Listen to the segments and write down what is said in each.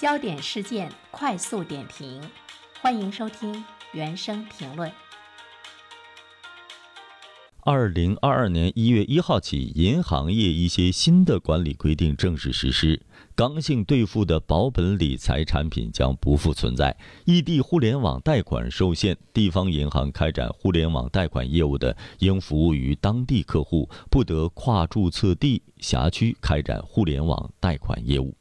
焦点事件快速点评，欢迎收听原声评论。二零二二年一月一号起，银行业一些新的管理规定正式实施。刚性兑付的保本理财产品将不复存在，异地互联网贷款受限。地方银行开展互联网贷款业务的，应服务于当地客户，不得跨注册地辖区开展互联网贷款业务。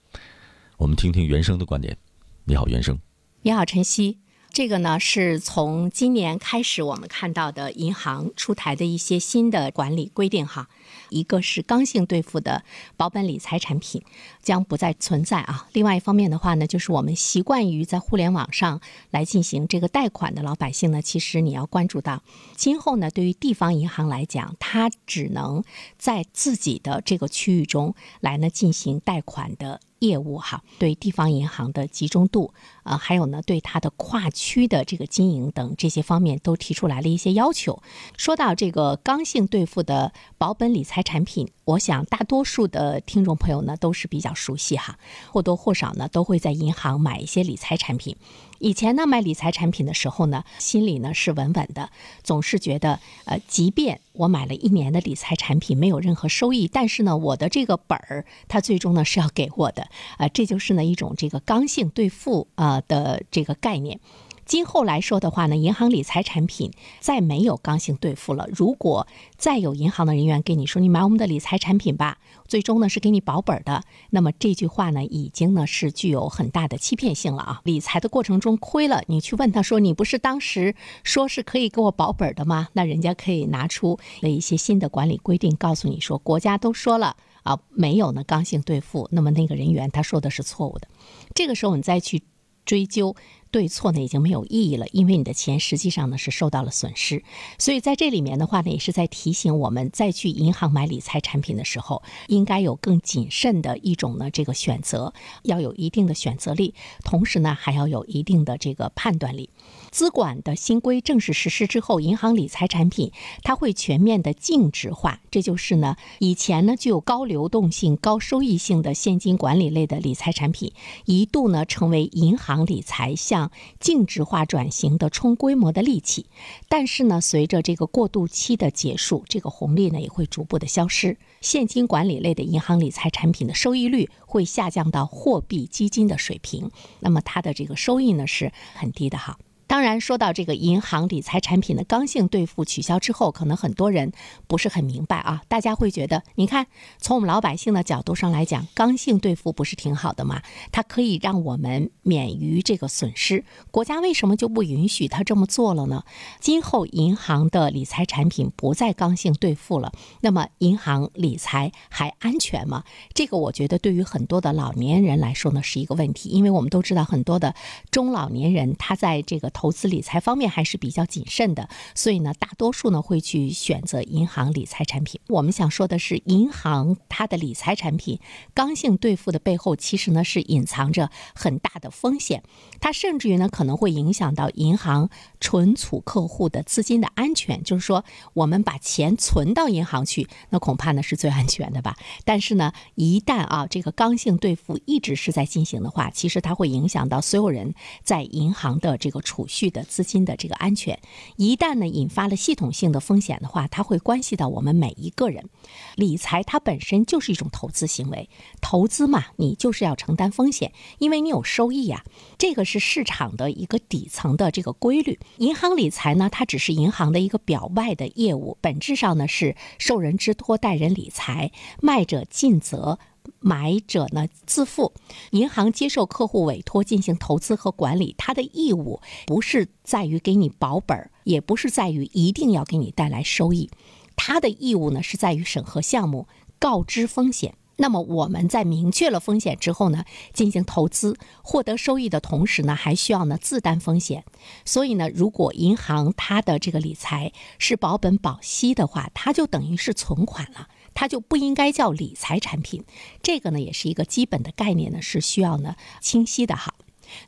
我们听听原生的观点。你好，原生。你好，晨曦。这个呢，是从今年开始我们看到的银行出台的一些新的管理规定哈。一个是刚性兑付的保本理财产品将不再存在啊。另外一方面的话呢，就是我们习惯于在互联网上来进行这个贷款的老百姓呢，其实你要关注到，今后呢，对于地方银行来讲，它只能在自己的这个区域中来呢进行贷款的。业务哈，对地方银行的集中度，呃，还有呢，对它的跨区的这个经营等这些方面都提出来了一些要求。说到这个刚性兑付的保本理财产品，我想大多数的听众朋友呢都是比较熟悉哈，或多或少呢都会在银行买一些理财产品。以前呢，买理财产品的时候呢，心里呢是稳稳的，总是觉得，呃，即便我买了一年的理财产品没有任何收益，但是呢，我的这个本儿它最终呢是要给我的，啊，这就是呢一种这个刚性兑付啊的这个概念。今后来说的话呢，银行理财产品再没有刚性兑付了。如果再有银行的人员跟你说你买我们的理财产品吧，最终呢是给你保本的，那么这句话呢已经呢是具有很大的欺骗性了啊！理财的过程中亏了，你去问他说你不是当时说是可以给我保本的吗？那人家可以拿出了一些新的管理规定，告诉你说国家都说了啊，没有呢刚性兑付，那么那个人员他说的是错误的。这个时候你再去追究。对错呢已经没有意义了，因为你的钱实际上呢是受到了损失，所以在这里面的话呢，也是在提醒我们在去银行买理财产品的时候，应该有更谨慎的一种呢这个选择，要有一定的选择力，同时呢还要有一定的这个判断力。资管的新规正式实施之后，银行理财产品它会全面的净值化，这就是呢以前呢具有高流动性、高收益性的现金管理类的理财产品，一度呢成为银行理财项向净值化转型的冲规模的利器，但是呢，随着这个过渡期的结束，这个红利呢也会逐步的消失。现金管理类的银行理财产品的收益率会下降到货币基金的水平，那么它的这个收益呢是很低的哈。当然，说到这个银行理财产品的刚性兑付取消之后，可能很多人不是很明白啊。大家会觉得，你看，从我们老百姓的角度上来讲，刚性兑付不是挺好的吗？它可以让我们免于这个损失。国家为什么就不允许他这么做了呢？今后银行的理财产品不再刚性兑付了，那么银行理财还安全吗？这个我觉得对于很多的老年人来说呢，是一个问题，因为我们都知道很多的中老年人他在这个。投资理财方面还是比较谨慎的，所以呢，大多数呢会去选择银行理财产品。我们想说的是，银行它的理财产品刚性兑付的背后，其实呢是隐藏着很大的风险，它甚至于呢可能会影响到银行存储客户的资金的安全。就是说，我们把钱存到银行去，那恐怕呢是最安全的吧。但是呢，一旦啊这个刚性兑付一直是在进行的话，其实它会影响到所有人在银行的这个储。续的资金的这个安全，一旦呢引发了系统性的风险的话，它会关系到我们每一个人。理财它本身就是一种投资行为，投资嘛，你就是要承担风险，因为你有收益呀。这个是市场的一个底层的这个规律。银行理财呢，它只是银行的一个表外的业务，本质上呢是受人之托，代人理财，卖者尽责。买者呢自负，银行接受客户委托进行投资和管理，它的义务不是在于给你保本儿，也不是在于一定要给你带来收益，它的义务呢是在于审核项目、告知风险。那么我们在明确了风险之后呢，进行投资获得收益的同时呢，还需要呢自担风险。所以呢，如果银行它的这个理财是保本保息的话，它就等于是存款了。它就不应该叫理财产品，这个呢也是一个基本的概念呢，是需要呢清晰的哈。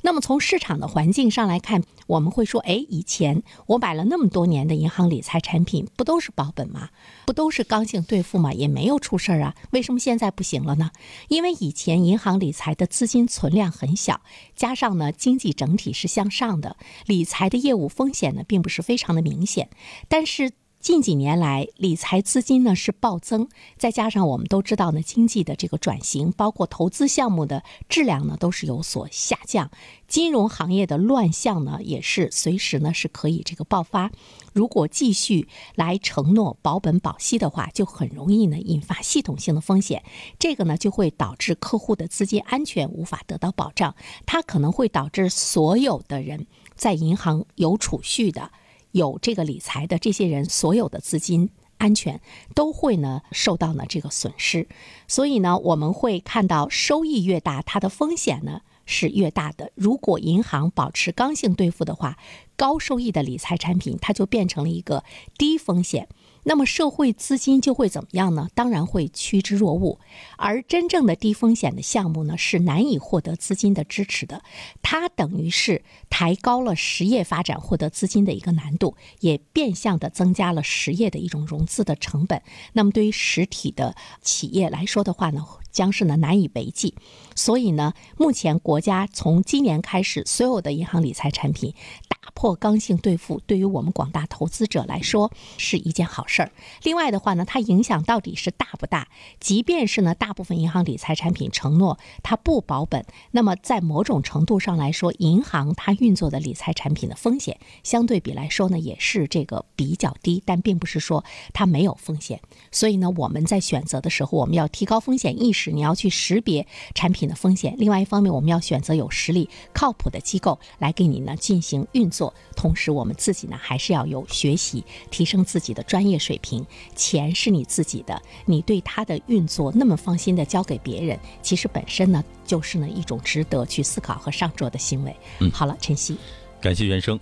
那么从市场的环境上来看，我们会说，哎，以前我买了那么多年的银行理财产品，不都是保本吗？不都是刚性兑付吗？也没有出事儿啊，为什么现在不行了呢？因为以前银行理财的资金存量很小，加上呢经济整体是向上的，理财的业务风险呢并不是非常的明显，但是。近几年来，理财资金呢是暴增，再加上我们都知道呢，经济的这个转型，包括投资项目的质量呢都是有所下降，金融行业的乱象呢也是随时呢是可以这个爆发。如果继续来承诺保本保息的话，就很容易呢引发系统性的风险，这个呢就会导致客户的资金安全无法得到保障，它可能会导致所有的人在银行有储蓄的。有这个理财的这些人，所有的资金安全都会呢受到呢这个损失，所以呢我们会看到收益越大，它的风险呢是越大的。如果银行保持刚性兑付的话，高收益的理财产品它就变成了一个低风险。那么社会资金就会怎么样呢？当然会趋之若鹜。而真正的低风险的项目呢，是难以获得资金的支持的。它等于是抬高了实业发展获得资金的一个难度，也变相的增加了实业的一种融资的成本。那么对于实体的企业来说的话呢，将是呢难以为继。所以呢，目前国家从今年开始，所有的银行理财产品。打破刚性兑付，对于我们广大投资者来说是一件好事儿。另外的话呢，它影响到底是大不大？即便是呢，大部分银行理财产品承诺它不保本，那么在某种程度上来说，银行它运作的理财产品的风险相对比来说呢，也是这个比较低。但并不是说它没有风险。所以呢，我们在选择的时候，我们要提高风险意识，你要去识别产品的风险。另外一方面，我们要选择有实力、靠谱的机构来给你呢进行运。做，同时我们自己呢，还是要有学习，提升自己的专业水平。钱是你自己的，你对它的运作那么放心的交给别人，其实本身呢，就是呢一种值得去思考和上桌的行为。嗯，好了，晨曦，感谢原生。